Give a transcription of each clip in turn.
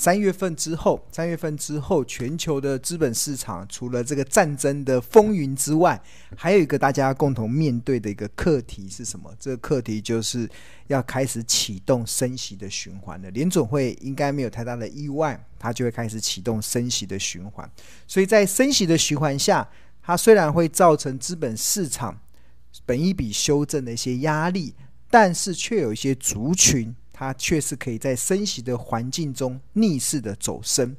三月份之后，三月份之后，全球的资本市场除了这个战争的风云之外，还有一个大家共同面对的一个课题是什么？这个课题就是要开始启动升息的循环了。联准会应该没有太大的意外，它就会开始启动升息的循环。所以在升息的循环下，它虽然会造成资本市场本一笔修正的一些压力，但是却有一些族群。它确实可以在升息的环境中逆势的走升。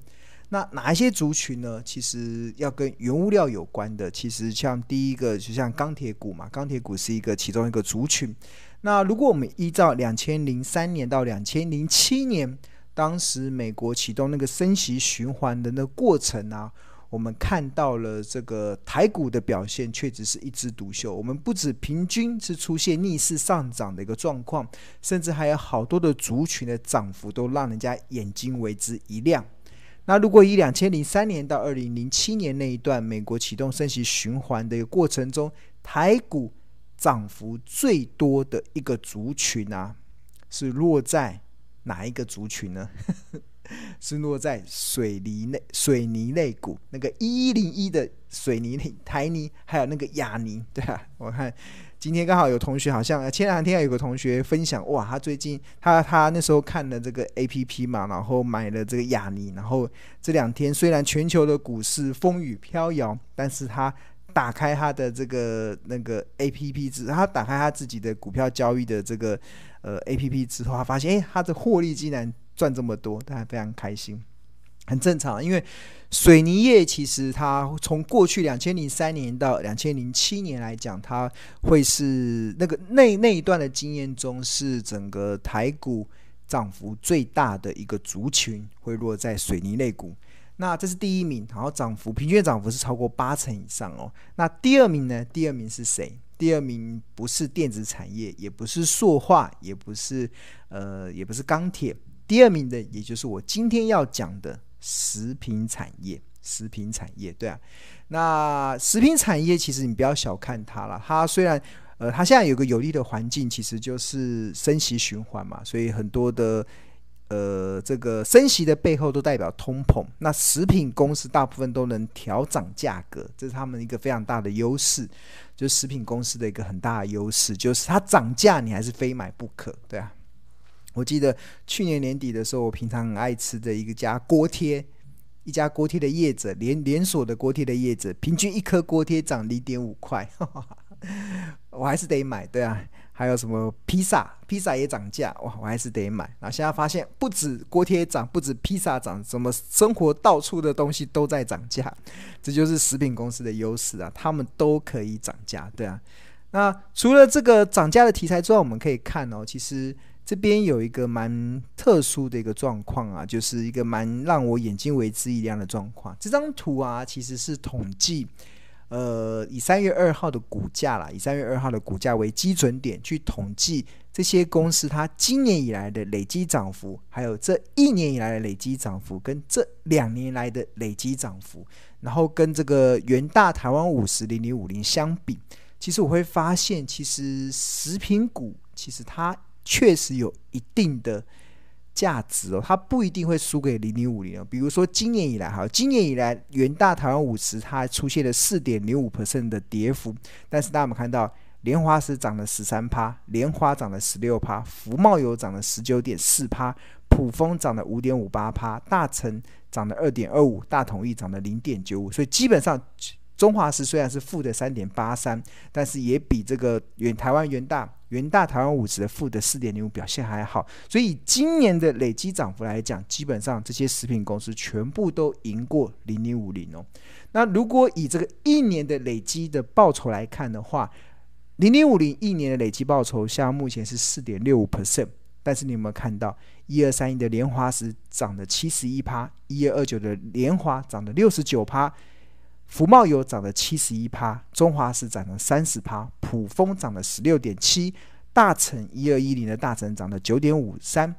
那哪一些族群呢？其实要跟原物料有关的，其实像第一个就像钢铁股嘛，钢铁股是一个其中一个族群。那如果我们依照两千零三年到两千零七年，当时美国启动那个升息循环的那过程啊。我们看到了这个台股的表现，确实是一枝独秀。我们不止平均是出现逆势上涨的一个状况，甚至还有好多的族群的涨幅都让人家眼睛为之一亮。那如果以两千零三年到二零零七年那一段美国启动升息循环的一个过程中，台股涨幅最多的一个族群啊，是落在哪一个族群呢？是落在水泥内、水泥类股，那个一一零一的水泥类台泥，还有那个亚泥，对啊，我看今天刚好有同学，好像前两天有个同学分享，哇，他最近他他那时候看了这个 APP 嘛，然后买了这个亚泥，然后这两天虽然全球的股市风雨飘摇，但是他打开他的这个那个 APP 之，他打开他自己的股票交易的这个呃 APP 之后，他发现，哎，他的获利竟然。赚这么多，大家非常开心，很正常。因为水泥业其实它从过去两千零三年到两千零七年来讲，它会是那个那那一段的经验中，是整个台股涨幅最大的一个族群，会落在水泥类股。那这是第一名，然后涨幅平均涨幅是超过八成以上哦。那第二名呢？第二名是谁？第二名不是电子产业，也不是塑化，也不是呃，也不是钢铁。第二名的，也就是我今天要讲的食品产业。食品产业，对啊，那食品产业其实你不要小看它了。它虽然，呃，它现在有个有利的环境，其实就是升息循环嘛，所以很多的，呃，这个升息的背后都代表通膨。那食品公司大部分都能调涨价格，这是他们一个非常大的优势。就是食品公司的一个很大的优势，就是它涨价你还是非买不可，对啊。我记得去年年底的时候，我平常很爱吃的一个家锅贴，一家锅贴的叶子，连连锁的锅贴的叶子，平均一颗锅贴涨零点五块，我还是得买，对啊。还有什么披萨，披萨也涨价，哇，我还是得买。然后现在发现，不止锅贴涨，不止披萨涨，什么生活到处的东西都在涨价，这就是食品公司的优势啊，他们都可以涨价，对啊。那除了这个涨价的题材之外，我们可以看哦，其实。这边有一个蛮特殊的一个状况啊，就是一个蛮让我眼睛为之一亮的状况。这张图啊，其实是统计，呃，以三月二号的股价啦，以三月二号的股价为基准点去统计这些公司它今年以来的累积涨幅，还有这一年以来的累积涨幅，跟这两年来的累积涨幅，然后跟这个元大台湾五十零零五零相比，其实我会发现，其实食品股其实它。确实有一定的价值哦，它不一定会输给零零五零哦。比如说今年以来，哈，今年以来元大台湾五十它出现了四点零五 percent 的跌幅，但是大家有没有看到莲花石涨了十三趴，莲花涨了十六趴，福茂油涨了十九点四趴，卜蜂涨了五点五八趴，大成涨了二点二五，大统一涨了零点九五，所以基本上。中华石虽然是负的三点八三，但是也比这个元台湾元大元大台湾五十的负的四点零五表现还好。所以今年的累积涨幅来讲，基本上这些食品公司全部都赢过零零五零哦。那如果以这个一年的累积的报酬来看的话，零零五零一年的累积报酬像目前是四点六五 percent，但是你有没有看到一二三一的莲华石涨了七十一趴，一二二九的莲华涨了六十九趴。福茂油涨了七十一趴，中华石涨了三十趴，普丰涨了十六点七，大成一二一零的大成涨了九点五三，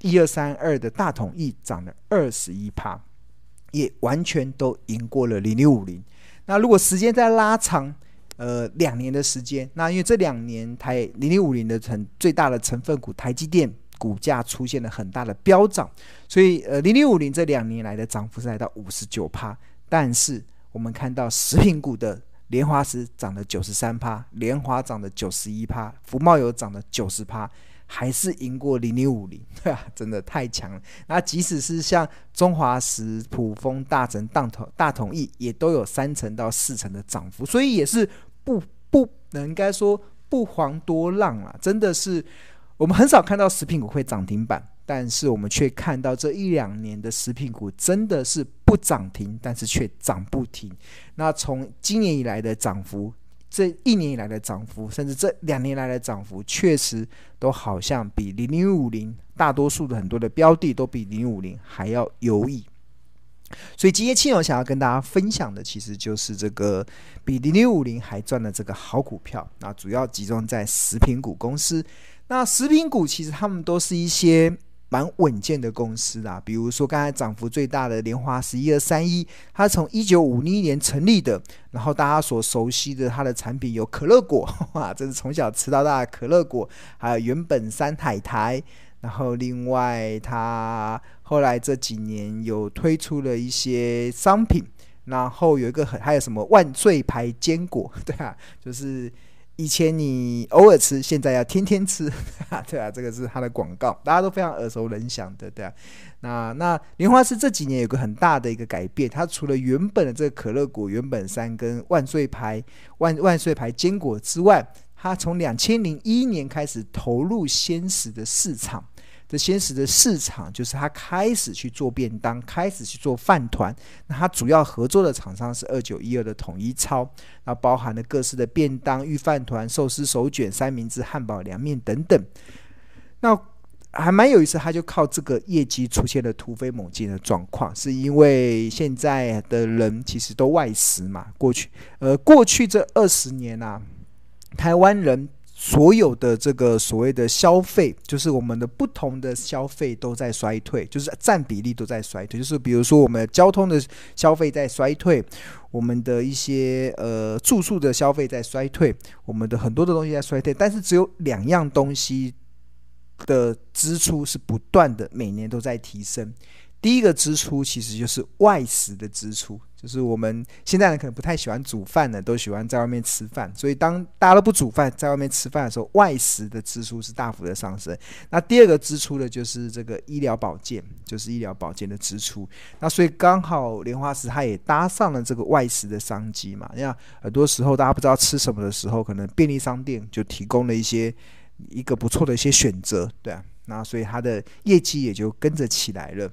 一二三二的大统一涨了二十一趴，也完全都赢过了零六五零。那如果时间再拉长，呃，两年的时间，那因为这两年台零零五零的成最大的成分股台积电股价出现了很大的飙涨，所以呃，零零五零这两年来的涨幅是来到五十九趴，但是我们看到食品股的联华食涨了九十三趴，联华涨了九十一趴，福茂油涨了九十趴。还是赢过零零五零，对啊，真的太强了。那即使是像中华食、卜蜂、大成、大统、大统益，也都有三成到四成的涨幅，所以也是不不能应该说不遑多让啊。真的是我们很少看到食品股会涨停板，但是我们却看到这一两年的食品股真的是不涨停，但是却涨不停。那从今年以来的涨幅。这一年以来的涨幅，甚至这两年来的涨幅，确实都好像比零零五零大多数的很多的标的都比零五零还要优异。所以今天亲友想要跟大家分享的，其实就是这个比零零五零还赚的这个好股票。那主要集中在食品股公司。那食品股其实他们都是一些。蛮稳健的公司啊，比如说刚才涨幅最大的莲花十一二三一，它从一九五零年成立的，然后大家所熟悉的它的产品有可乐果，哇，这是从小吃到大的可乐果，还有原本山海苔，然后另外它后来这几年有推出了一些商品，然后有一个很还有什么万岁牌坚果，对啊，就是。以前你偶尔吃，现在要天天吃，对啊，这个是它的广告，大家都非常耳熟能详的，对啊。那那莲花是这几年有个很大的一个改变，它除了原本的这个可乐果、原本三根万岁牌万万岁牌坚果之外，它从两千零一年开始投入鲜食的市场。这鲜食的市场就是他开始去做便当，开始去做饭团。那他主要合作的厂商是二九一二的统一超，那包含了各式的便当、御饭团、寿司手卷、三明治、汉堡、凉面等等。那还蛮有意思，他就靠这个业绩出现了突飞猛进的状况，是因为现在的人其实都外食嘛。过去，呃，过去这二十年啊，台湾人。所有的这个所谓的消费，就是我们的不同的消费都在衰退，就是占比例都在衰退。就是比如说，我们交通的消费在衰退，我们的一些呃住宿的消费在衰退，我们的很多的东西在衰退。但是只有两样东西的支出是不断的，每年都在提升。第一个支出其实就是外食的支出，就是我们现在人可能不太喜欢煮饭呢，都喜欢在外面吃饭。所以当大家都不煮饭，在外面吃饭的时候，外食的支出是大幅的上升。那第二个支出的就是这个医疗保健，就是医疗保健的支出。那所以刚好莲花食它也搭上了这个外食的商机嘛。你看很多时候大家不知道吃什么的时候，可能便利商店就提供了一些一个不错的一些选择，对啊。那所以它的业绩也就跟着起来了。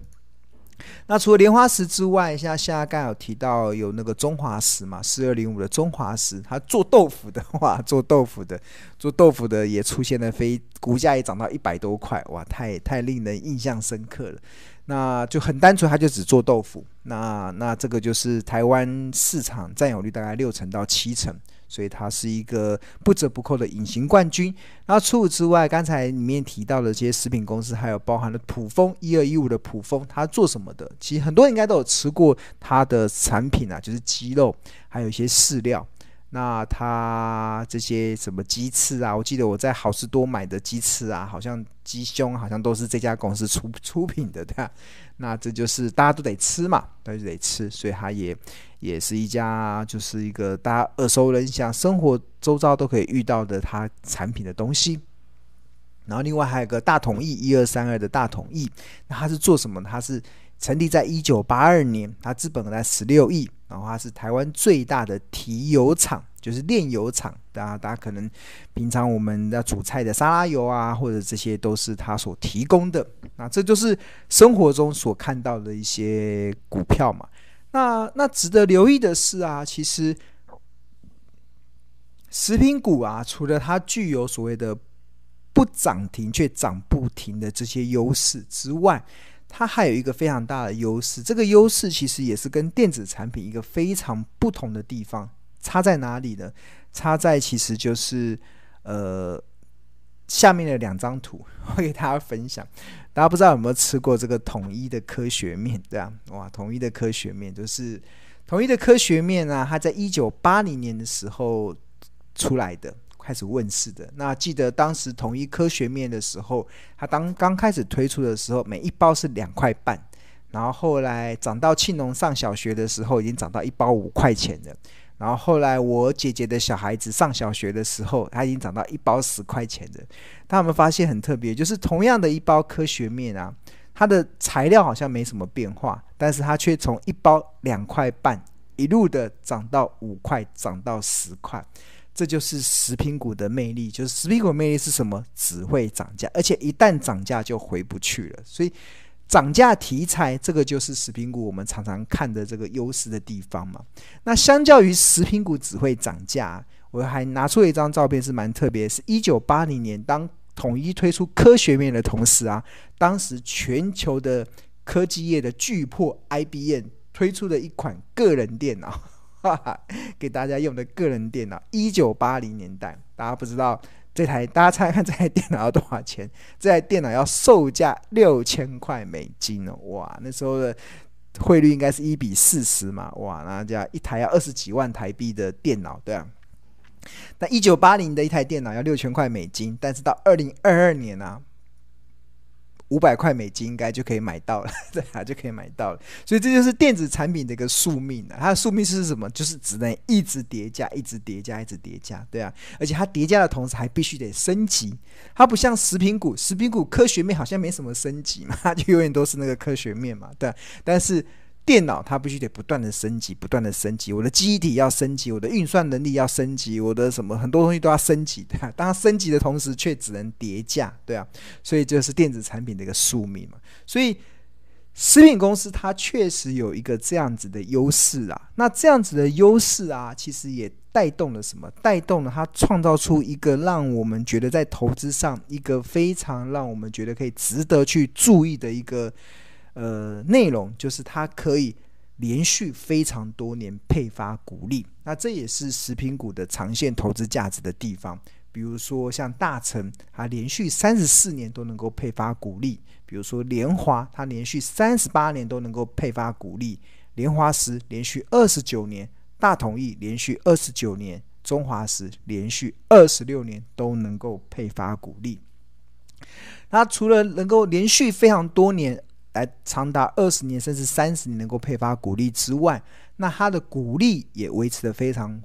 那除了莲花石之外，像现在刚有提到有那个中华石嘛，四二零五的中华石，它做豆腐的话，做豆腐的，做豆腐的也出现了非股价也涨到一百多块，哇，太太令人印象深刻了。那就很单纯，它就只做豆腐。那那这个就是台湾市场占有率大概六成到七成。所以它是一个不折不扣的隐形冠军。那除此之外，刚才里面提到的这些食品公司，还有包含了普蜂一二一五的普蜂，它做什么的？其实很多人应该都有吃过它的产品啊，就是鸡肉，还有一些饲料。那它这些什么鸡翅啊，我记得我在好市多买的鸡翅啊，好像鸡胸好像都是这家公司出出品的，对吧？那这就是大家都得吃嘛，大家都得吃，所以它也也是一家就是一个大家耳熟能详、生活周遭都可以遇到的它产品的东西。然后另外还有个大统益一二三二的大统益，那它是做什么？它是成立在一九八二年，它资本在十六亿。然后它是台湾最大的提油厂，就是炼油厂。大家大家可能平常我们要煮菜的沙拉油啊，或者这些都是它所提供的。那这就是生活中所看到的一些股票嘛。那那值得留意的是啊，其实食品股啊，除了它具有所谓的不涨停却涨不停的这些优势之外，它还有一个非常大的优势，这个优势其实也是跟电子产品一个非常不同的地方，差在哪里呢？差在其实就是呃下面的两张图，我给大家分享。大家不知道有没有吃过这个统一的科学面？对啊，哇，统一的科学面就是统一的科学面啊，它在一九八零年的时候出来的。开始问世的。那记得当时统一科学面的时候，它当刚开始推出的时候，每一包是两块半，然后后来涨到庆农上小学的时候，已经涨到一包五块钱了。然后后来我姐姐的小孩子上小学的时候，他已经涨到一包十块钱的。他们发现很特别，就是同样的一包科学面啊，它的材料好像没什么变化，但是它却从一包两块半一路的涨到五块，涨到十块。这就是食品股的魅力。就是食品股魅力是什么？只会涨价，而且一旦涨价就回不去了。所以。涨价题材，这个就是食品股我们常常看的这个优势的地方嘛。那相较于食品股只会涨价，我还拿出了一张照片，是蛮特别，是一九八零年当统一推出科学面的同时啊，当时全球的科技业的巨擘 IBM 推出的一款个人电脑，哈哈，给大家用的个人电脑。一九八零年代，大家不知道。这台大家猜猜看，这台电脑要多少钱？这台电脑要售价六千块美金哦！哇，那时候的汇率应该是一比四十嘛？哇，那这样一台要二十几万台币的电脑，对啊。那一九八零的一台电脑要六千块美金，但是到二零二二年呢。五百块美金应该就可以买到了，对啊，就可以买到了。所以这就是电子产品的一个宿命啊。它的宿命是什么？就是只能一直叠加，一直叠加，一直叠加，对啊。而且它叠加的同时还必须得升级。它不像食品股，食品股科学面好像没什么升级嘛，它 就永远都是那个科学面嘛，对。但是电脑它必须得不断的升级，不断的升级。我的记忆体要升级，我的运算能力要升级，我的什么很多东西都要升级，对啊。当它升级的同时，却只能叠加，对啊。所以这是电子产品的一个宿命嘛。所以食品公司它确实有一个这样子的优势啊。那这样子的优势啊，其实也带动了什么？带动了它创造出一个让我们觉得在投资上一个非常让我们觉得可以值得去注意的一个。呃，内容就是它可以连续非常多年配发股利，那这也是食品股的长线投资价值的地方。比如说像大成，它连续三十四年都能够配发股利；比如说联华，它连续三十八年都能够配发股利；联华食连续二十九年；大同益连续二十九年；中华食连续二十六年都能够配发股利。它除了能够连续非常多年，来长达二十年甚至三十年能够配发股利之外，那它的股利也维持得非常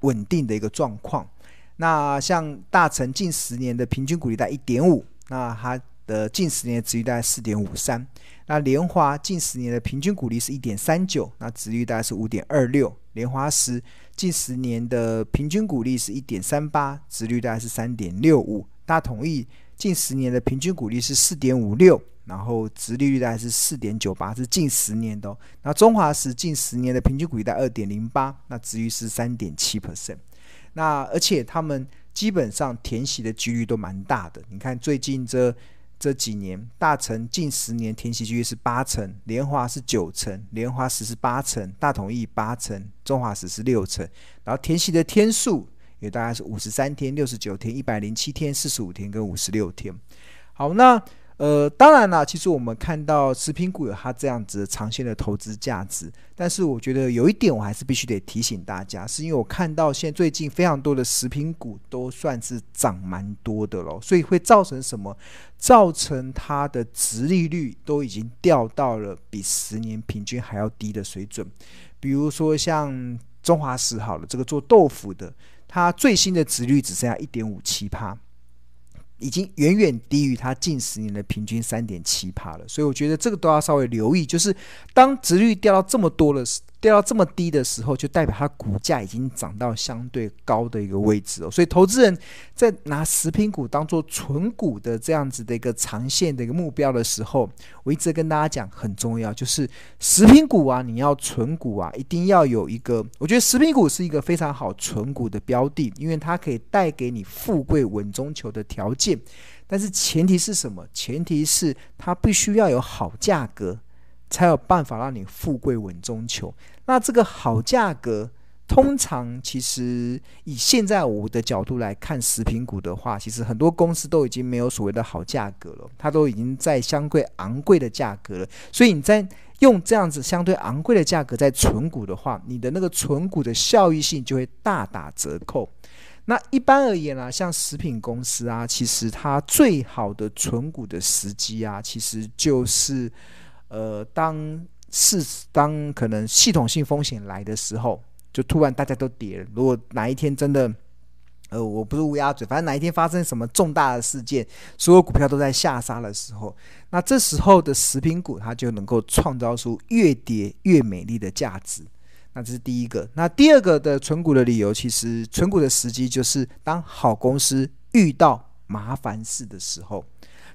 稳定的一个状况。那像大成近十年的平均股利在一点五，那它的近十年的值率大概四点五三。那联华近十年的平均股利是一点三九，那值率大概是五点二六。联华十近十年的平均股利是一点三八，值率大概是三点六五。大统益近十年的平均股利是四点五六。然后殖利率大概是四点九八，是近十年的哦。那中华食近十年的平均股利在二点零八，那殖利率是三点七 percent。那而且他们基本上填息的几率都蛮大的。你看最近这这几年，大成近十年填息几率是八成，联华是九成，联华十是八成，大统益八成，中华食是六成。然后填息的天数也大概是五十三天、六十九天、一百零七天、四十五天跟五十六天。好，那。呃，当然啦，其实我们看到食品股有它这样子长线的投资价值，但是我觉得有一点我还是必须得提醒大家，是因为我看到现在最近非常多的食品股都算是涨蛮多的咯，所以会造成什么？造成它的殖利率都已经掉到了比十年平均还要低的水准。比如说像中华食好了，这个做豆腐的，它最新的值率只剩下一点五七趴。已经远远低于它近十年的平均三点七趴了，所以我觉得这个都要稍微留意。就是当值率掉到这么多了，掉到这么低的时候，就代表它股价已经涨到相对高的一个位置哦。所以投资人在拿食品股当做存股的这样子的一个长线的一个目标的时候，我一直跟大家讲很重要，就是食品股啊，你要存股啊，一定要有一个。我觉得食品股是一个非常好存股的标的，因为它可以带给你富贵稳中求的条件。但是前提是什么？前提是它必须要有好价格，才有办法让你富贵稳中求。那这个好价格，通常其实以现在我的角度来看，食品股的话，其实很多公司都已经没有所谓的好价格了，它都已经在相对昂贵的价格了。所以你在用这样子相对昂贵的价格在存股的话，你的那个存股的效益性就会大打折扣。那一般而言啊，像食品公司啊，其实它最好的存股的时机啊，其实就是呃，当是当可能系统性风险来的时候，就突然大家都跌了。如果哪一天真的，呃，我不是乌鸦嘴，反正哪一天发生什么重大的事件，所有股票都在下杀的时候，那这时候的食品股它就能够创造出越跌越美丽的价值。那这是第一个。那第二个的存股的理由，其实存股的时机就是当好公司遇到麻烦事的时候。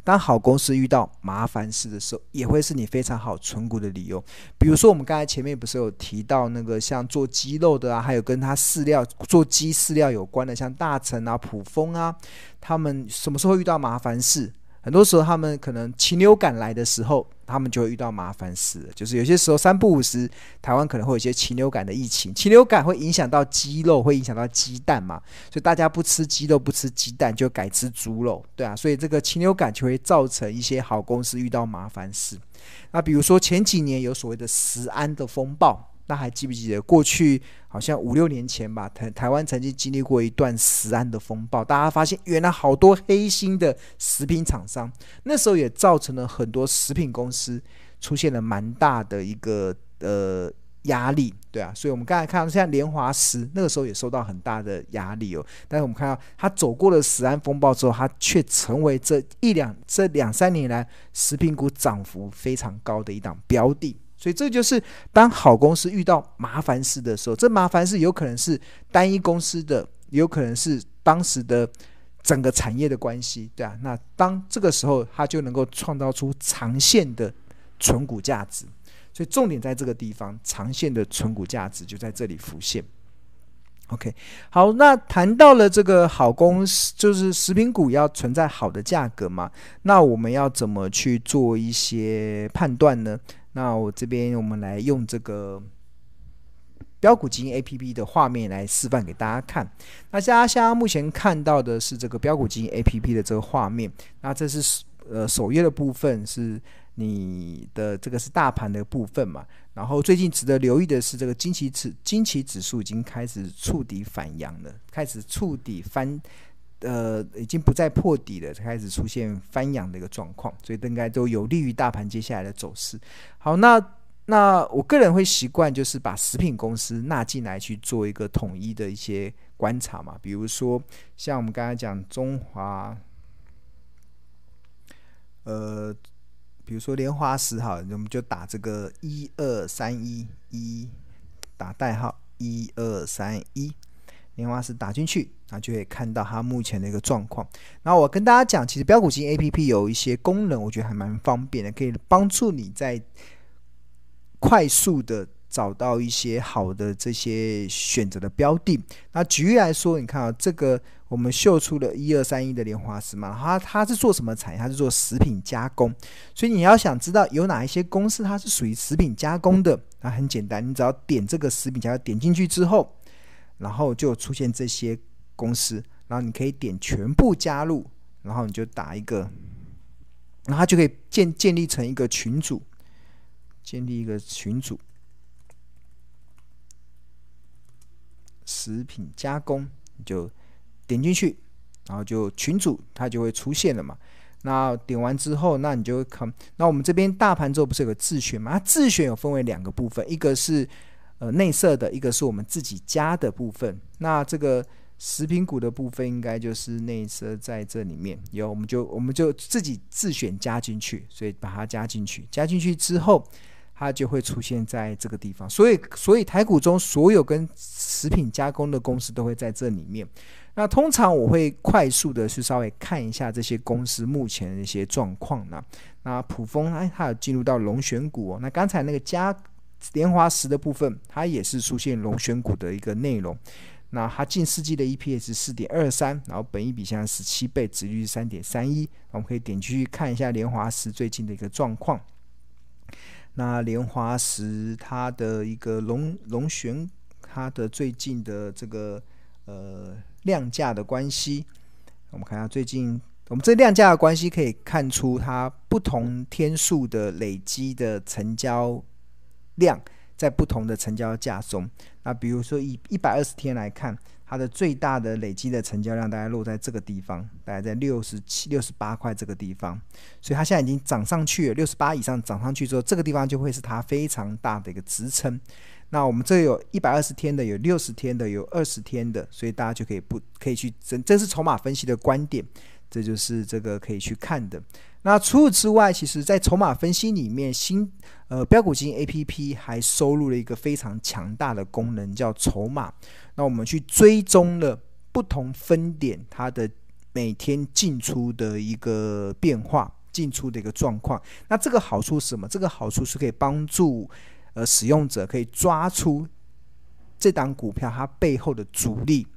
当好公司遇到麻烦事的时候，也会是你非常好存股的理由。比如说，我们刚才前面不是有提到那个像做鸡肉的啊，还有跟它饲料做鸡饲料有关的，像大成啊、普丰啊，他们什么时候遇到麻烦事？很多时候，他们可能禽流感来的时候，他们就会遇到麻烦事。就是有些时候三不五时，台湾可能会有一些禽流感的疫情，禽流感会影响到鸡肉，会影响到鸡蛋嘛，所以大家不吃鸡肉，不吃鸡蛋，就改吃猪肉，对啊，所以这个禽流感就会造成一些好公司遇到麻烦事。那比如说前几年有所谓的食安的风暴。那还记不记得过去好像五六年前吧，台台湾曾经经历过一段食安的风暴，大家发现原来好多黑心的食品厂商，那时候也造成了很多食品公司出现了蛮大的一个呃压力，对啊，所以我们刚才看到像联华食那个时候也受到很大的压力哦，但是我们看到它走过了食安风暴之后，它却成为这一两这两三年来食品股涨幅非常高的一档标的。所以这就是当好公司遇到麻烦事的时候，这麻烦事有可能是单一公司的，有可能是当时的整个产业的关系，对啊。那当这个时候，它就能够创造出长线的存股价值。所以重点在这个地方，长线的存股价值就在这里浮现。OK，好，那谈到了这个好公司，就是食品股要存在好的价格嘛？那我们要怎么去做一些判断呢？那我这边我们来用这个标股基金 APP 的画面来示范给大家看。那大家现在目前看到的是这个标股基金 APP 的这个画面。那这是呃首页的部分，是你的这个是大盘的部分嘛？然后最近值得留意的是，这个惊奇指惊奇指数已经开始触底反扬了，开始触底翻。呃，已经不再破底了，开始出现翻扬的一个状况，所以应该都有利于大盘接下来的走势。好，那那我个人会习惯就是把食品公司纳进来去做一个统一的一些观察嘛，比如说像我们刚才讲中华，呃，比如说莲花石哈，我们就打这个一二三一一，打代号一二三一。莲花石打进去，那就可以看到它目前的一个状况。然后我跟大家讲，其实标股基金 APP 有一些功能，我觉得还蛮方便的，可以帮助你在快速的找到一些好的这些选择的标的。那举例来说，你看啊，这个我们秀出了一二三一的莲花石嘛，它它是做什么产业？它是做食品加工。所以你要想知道有哪一些公司它是属于食品加工的，那很简单，你只要点这个食品加工，点进去之后。然后就出现这些公司，然后你可以点全部加入，然后你就打一个，然后就可以建建立成一个群组，建立一个群组，食品加工你就点进去，然后就群组它就会出现了嘛。那点完之后，那你就会看，那我们这边大盘之后不是有个自选嘛？它自选有分为两个部分，一个是。呃，内设的一个是我们自己加的部分，那这个食品股的部分应该就是内设在这里面，有我们就我们就自己自选加进去，所以把它加进去，加进去之后，它就会出现在这个地方。所以，所以台股中所有跟食品加工的公司都会在这里面。那通常我会快速的去稍微看一下这些公司目前的一些状况呢。那普丰哎，它有进入到龙选股哦。那刚才那个加。莲花石的部分，它也是出现龙选股的一个内容。那它近四季的 EPS 四点二三，然后本益比现在十七倍，殖利率三点三一。我们可以点进去看一下莲花石最近的一个状况。那莲花石它的一个龙龙选，它的最近的这个呃量价的关系，我们看下最近我们这量价的关系可以看出它不同天数的累积的成交。量在不同的成交价中，那比如说以一百二十天来看，它的最大的累积的成交量大概落在这个地方，大概在六十七、六十八块这个地方，所以它现在已经涨上去了，六十八以上涨上去之后，这个地方就会是它非常大的一个支撑。那我们这有一百二十天的，有六十天的，有二十天的，所以大家就可以不可以去这，这是筹码分析的观点，这就是这个可以去看的。那除此之外，其实在筹码分析里面，新呃标股基金 APP 还收录了一个非常强大的功能，叫筹码。那我们去追踪了不同分点它的每天进出的一个变化，进出的一个状况。那这个好处是什么？这个好处是可以帮助呃使用者可以抓出这档股票它背后的主力，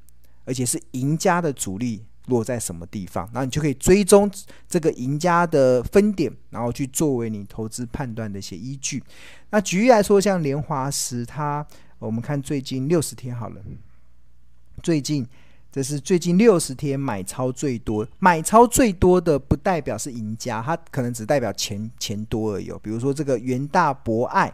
而且是赢家的主力。落在什么地方，然后你就可以追踪这个赢家的分点，然后去作为你投资判断的一些依据。那举例来说，像联华时，它我们看最近六十天好了，最近这是最近六十天买超最多，买超最多的不代表是赢家，它可能只代表钱钱多而已。比如说这个元大博爱，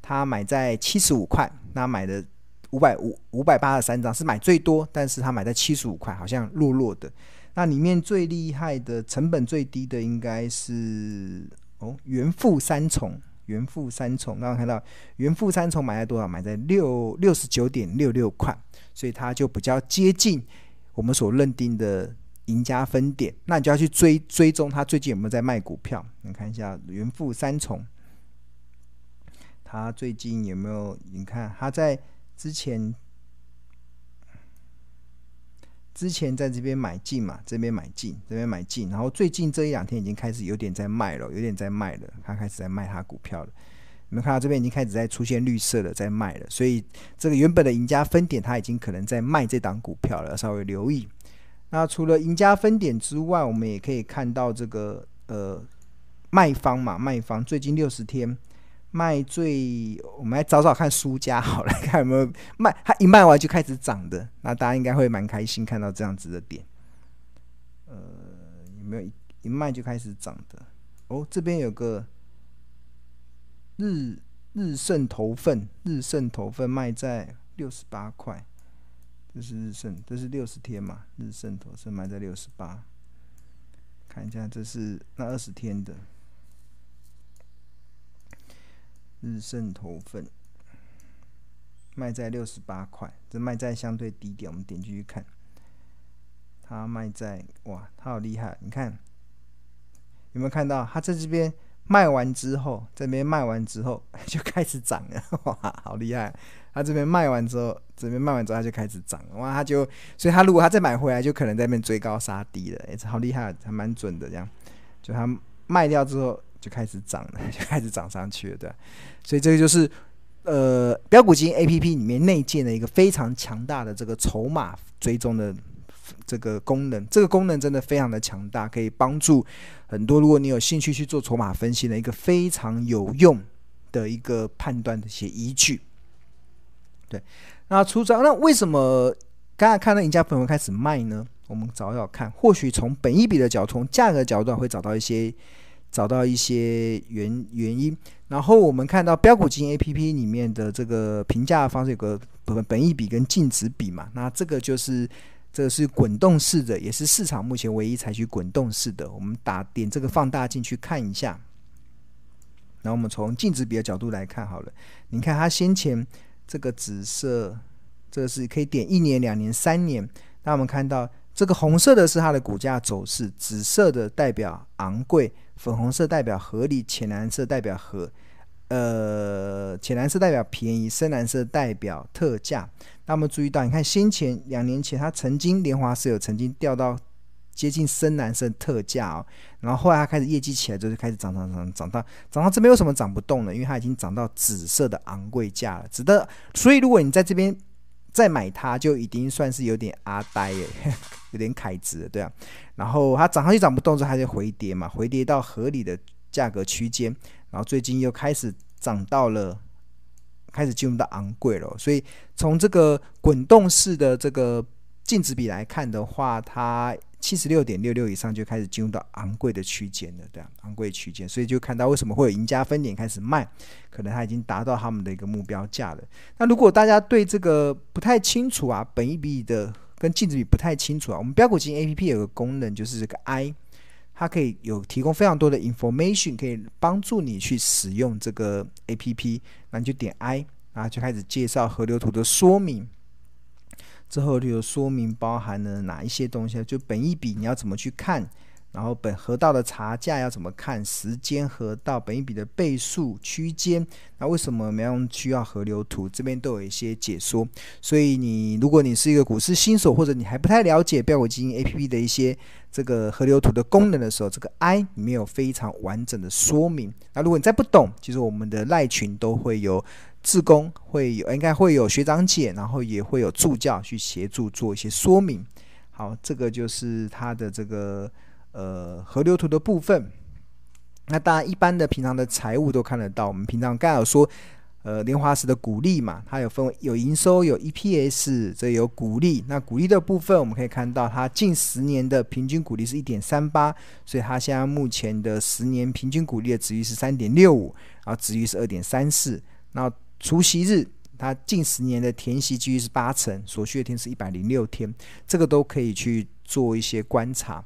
它买在七十五块，那买的。五百五五百八十三张是买最多，但是他买在七十五块，好像弱弱的。那里面最厉害的、成本最低的应该是哦，元富三重，元富三重。刚刚看到元富三重买在多少？买在六六十九点六六块，所以它就比较接近我们所认定的赢家分点。那你就要去追追踪它最近有没有在卖股票？你看一下元富三重，它最近有没有？你看它在。之前之前在这边买进嘛，这边买进，这边买进，然后最近这一两天已经开始有点在卖了，有点在卖了，他开始在卖他股票了。你们看到这边已经开始在出现绿色的，在卖了，所以这个原本的赢家分点，它已经可能在卖这档股票了，稍微留意。那除了赢家分点之外，我们也可以看到这个呃卖方嘛，卖方最近六十天。卖最，我们来找找看输家好了，看有没有卖，它一卖完就开始涨的，那大家应该会蛮开心看到这样子的点。呃，有没有一卖就开始涨的？哦，这边有个日日盛头份，日盛头份卖在六十八块，这是日盛，这是六十天嘛？日盛头份卖在六十八，看一下这是那二十天的。日盛头份卖在六十八块，这卖在相对低点。我们点进去看，它卖在哇，它好厉害！你看有没有看到？它在这边卖完之后，这边卖完之后 就开始涨了，哇，好厉害！它这边卖完之后，这边卖完之后它就开始涨，哇，它就所以他如果他再买回来，就可能在那边追高杀低了，哎，好厉害，还蛮准的这样。就它卖掉之后。就开始涨了，就开始涨上去了，对。所以这个就是呃标股金 A P P 里面内建的一个非常强大的这个筹码追踪的这个功能。这个功能真的非常的强大，可以帮助很多如果你有兴趣去做筹码分析的一个非常有用的一个判断的一些依据。对，那出招，那为什么刚才看到赢家朋友开始卖呢？我们找找看，或许从本一比的角度，从价格角度会找到一些。找到一些原原因，然后我们看到标股基金 A P P 里面的这个评价方式有个本本一比跟净值比嘛，那这个就是这是滚动式的，也是市场目前唯一采取滚动式的。我们打点这个放大镜去看一下，然后我们从净值比的角度来看好了，你看它先前这个紫色，这个是可以点一年、两年、三年，那我们看到这个红色的是它的股价走势，紫色的代表昂贵。粉红色代表合理，浅蓝色代表合，呃，浅蓝色代表便宜，深蓝色代表特价。那么注意到，你看先前两年前，它曾经联华是有曾经掉到接近深蓝色特价哦，然后后来它开始业绩起来，就是开始涨涨涨涨到涨到这边，为什么涨不动呢？因为它已经涨到紫色的昂贵价了，值得。所以如果你在这边。再买它就已经算是有点阿呆耶，有点凯子，对啊。然后它涨上去涨不动之后，它就回跌嘛，回跌到合理的价格区间，然后最近又开始涨到了，开始进入到昂贵了。所以从这个滚动式的这个净值比来看的话，它七十六点六六以上就开始进入到昂贵的区间了，对啊，昂贵区间，所以就看到为什么会有赢家分点开始卖，可能它已经达到他们的一个目标价了。那如果大家对这个不太清楚啊，本益比的跟净值比不太清楚啊，我们标股金 A P P 有个功能就是这个 I，它可以有提供非常多的 information，可以帮助你去使用这个 A P P，那你就点 I，然后就开始介绍河流图的说明。之后就有说明包含了哪一些东西，就本一笔你要怎么去看，然后本河道的茶价要怎么看，时间河道本益比的倍数区间，那为什么我们要需要河流图？这边都有一些解说。所以你如果你是一个股市新手，或者你还不太了解标股基金 APP 的一些这个河流图的功能的时候，这个 I 里面有非常完整的说明。那如果你再不懂，其实我们的赖群都会有。自工会有，应该会有学长姐，然后也会有助教去协助做一些说明。好，这个就是它的这个呃河流图的部分。那当然，一般的平常的财务都看得到。我们平常刚好说，呃，联华时的股利嘛，它有分为有营收、有 EPS，这有股利。那股利的部分，我们可以看到它近十年的平均股利是一点三八，所以它现在目前的十年平均股利的值域是三点六五，然后殖利率是二点三四，那。除息日，它近十年的填息几率是八成，所需的天是一百零六天，这个都可以去做一些观察。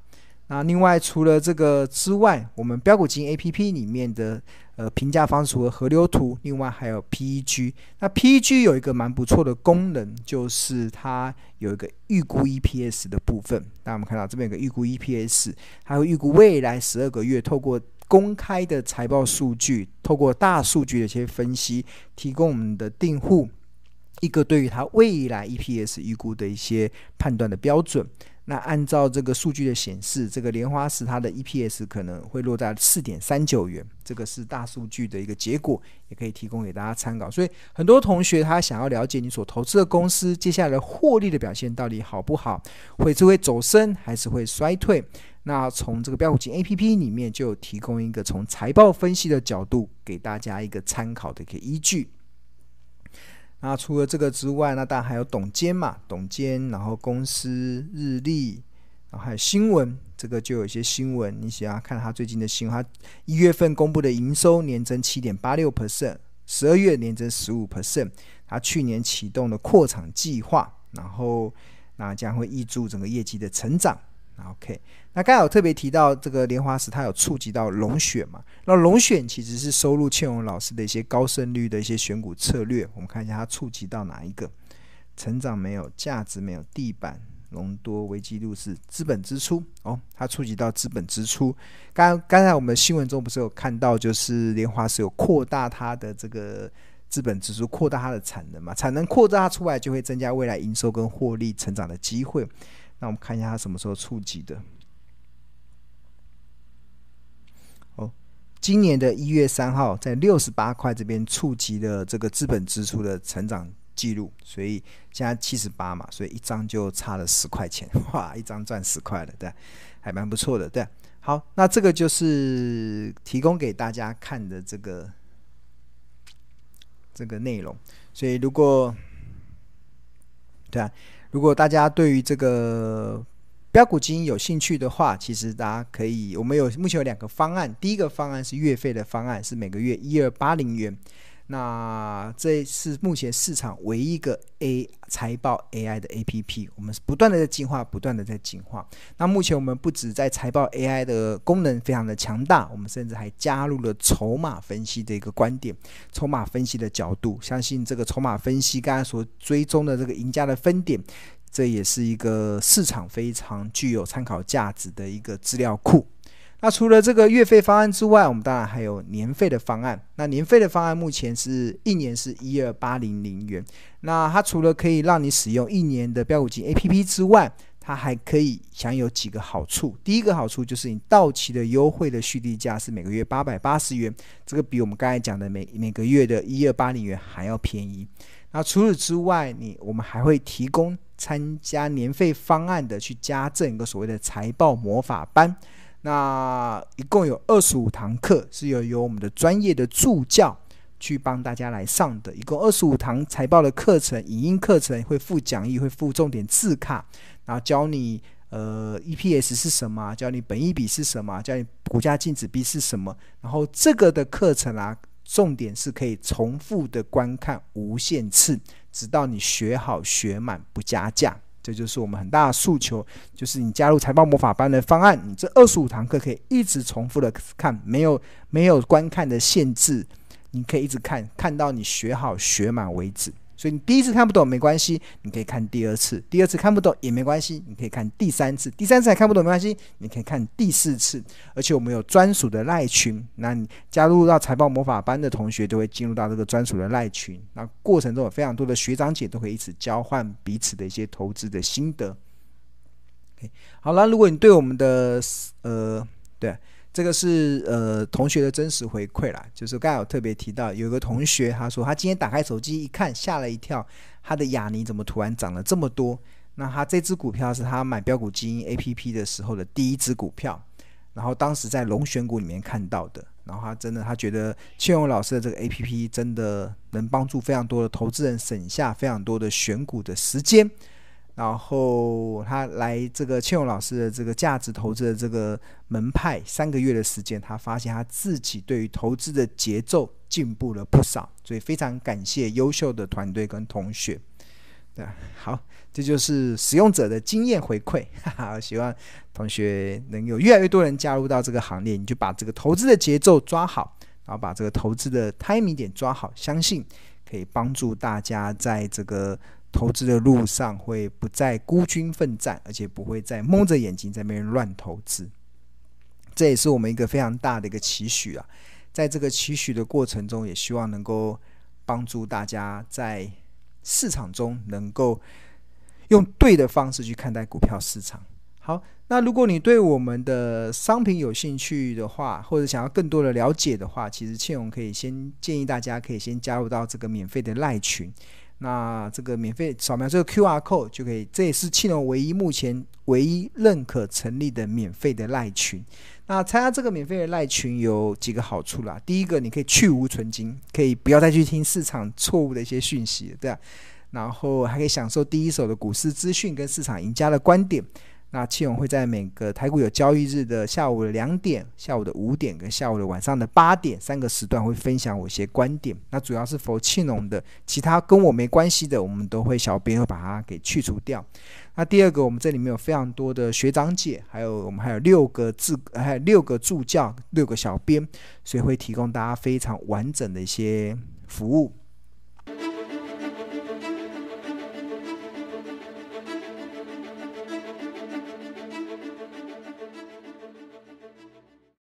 那另外除了这个之外，我们标股金 A P P 里面的呃评价方式除了河流图，另外还有 P E G。那 P E G 有一个蛮不错的功能，就是它有一个预估 E P S 的部分。那我们看到这边有个预估 E P S，还有预估未来十二个月透过。公开的财报数据，透过大数据的一些分析，提供我们的订户一个对于它未来 EPS 预估的一些判断的标准。那按照这个数据的显示，这个莲花石它的 EPS 可能会落在四点三九元，这个是大数据的一个结果，也可以提供给大家参考。所以很多同学他想要了解你所投资的公司接下来的获利的表现到底好不好，会是会走升还是会衰退？那从这个标股金 APP 里面就提供一个从财报分析的角度给大家一个参考的一个依据。那除了这个之外，那当然还有董监嘛，董监，然后公司日历，然后还有新闻，这个就有一些新闻，你想要看他最近的新闻，他一月份公布的营收年增七点八六 percent，十二月年增十五 percent，他去年启动的扩厂计划，然后那将会挹注整个业绩的成长。OK，那刚才有特别提到这个莲花石，它有触及到龙选嘛？那龙选其实是收录倩蓉老师的一些高胜率的一些选股策略。我们看一下它触及到哪一个？成长没有，价值没有，地板隆多危机入市，资本支出哦，它触及到资本支出。刚刚才我们新闻中不是有看到，就是莲花石有扩大它的这个资本支出，扩大它的产能嘛？产能扩大出来，就会增加未来营收跟获利成长的机会。那我们看一下它什么时候触及的。哦，今年的一月三号，在六十八块这边触及了这个资本支出的成长记录，所以现在七十八嘛，所以一张就差了十块钱，哇，一张赚十块了，对，还蛮不错的，对。好，那这个就是提供给大家看的这个这个内容，所以如果对啊。如果大家对于这个标股基金有兴趣的话，其实大家可以，我们有目前有两个方案。第一个方案是月费的方案，是每个月一二八零元。那这是目前市场唯一一个 A 财报 AI 的 APP，我们是不断的在进化，不断的在进化。那目前我们不止在财报 AI 的功能非常的强大，我们甚至还加入了筹码分析的一个观点，筹码分析的角度。相信这个筹码分析刚才所追踪的这个赢家的分点，这也是一个市场非常具有参考价值的一个资料库。那除了这个月费方案之外，我们当然还有年费的方案。那年费的方案目前是一年是一二八零零元。那它除了可以让你使用一年的标股金 APP 之外，它还可以享有几个好处。第一个好处就是你到期的优惠的续递价是每个月八百八十元，这个比我们刚才讲的每每个月的一二八零元还要便宜。那除此之外，你我们还会提供参加年费方案的去加赠一个所谓的财报魔法班。那一共有二十五堂课，是由由我们的专业的助教去帮大家来上的。一共二十五堂财报的课程，影音课程会附讲义，会附重点字卡，然后教你。呃 EPS 是什么，教你本益比是什么，教你股价净值比是什么。然后这个的课程啊，重点是可以重复的观看无限次，直到你学好学满不加价。这就是我们很大的诉求，就是你加入财报魔法班的方案，你这二十五堂课可以一直重复的看，没有没有观看的限制，你可以一直看，看到你学好学满为止。所以你第一次看不懂没关系，你可以看第二次；第二次看不懂也没关系，你可以看第三次；第三次还看不懂没关系，你可以看第四次。而且我们有专属的赖群，那你加入到财报魔法班的同学就会进入到这个专属的赖群。那过程中有非常多的学长姐都可以一起交换彼此的一些投资的心得。好了，如果你对我们的呃对。这个是呃同学的真实回馈啦，就是刚才有特别提到，有一个同学他说他今天打开手机一看，吓了一跳，他的雅尼怎么突然涨了这么多？那他这支股票是他买标股基因 APP 的时候的第一支股票，然后当时在龙选股里面看到的，然后他真的他觉得庆荣老师的这个 APP 真的能帮助非常多的投资人省下非常多的选股的时间。然后他来这个庆勇老师的这个价值投资的这个门派三个月的时间，他发现他自己对于投资的节奏进步了不少，所以非常感谢优秀的团队跟同学。对，好，这就是使用者的经验回馈。哈哈，希望同学能有越来越多人加入到这个行列，你就把这个投资的节奏抓好，然后把这个投资的 timing 点抓好，相信可以帮助大家在这个。投资的路上会不再孤军奋战，而且不会再蒙着眼睛在那边乱投资。这也是我们一个非常大的一个期许啊！在这个期许的过程中，也希望能够帮助大家在市场中能够用对的方式去看待股票市场。好，那如果你对我们的商品有兴趣的话，或者想要更多的了解的话，其实庆荣可以先建议大家可以先加入到这个免费的赖群。那这个免费扫描这个 QR code 就可以，这也是庆隆唯一目前唯一认可成立的免费的赖群。那参加这个免费的赖群有几个好处啦。第一个，你可以去无存金，可以不要再去听市场错误的一些讯息，对啊。然后还可以享受第一手的股市资讯跟市场赢家的观点。那庆荣会在每个台股有交易日的下午两点、下午的五点跟下午的晚上的八点三个时段会分享我一些观点。那主要是否庆荣的，其他跟我没关系的，我们都会小编会把它给去除掉。那第二个，我们这里面有非常多的学长姐，还有我们还有六个自，还有六个助教，六个小编，所以会提供大家非常完整的一些服务。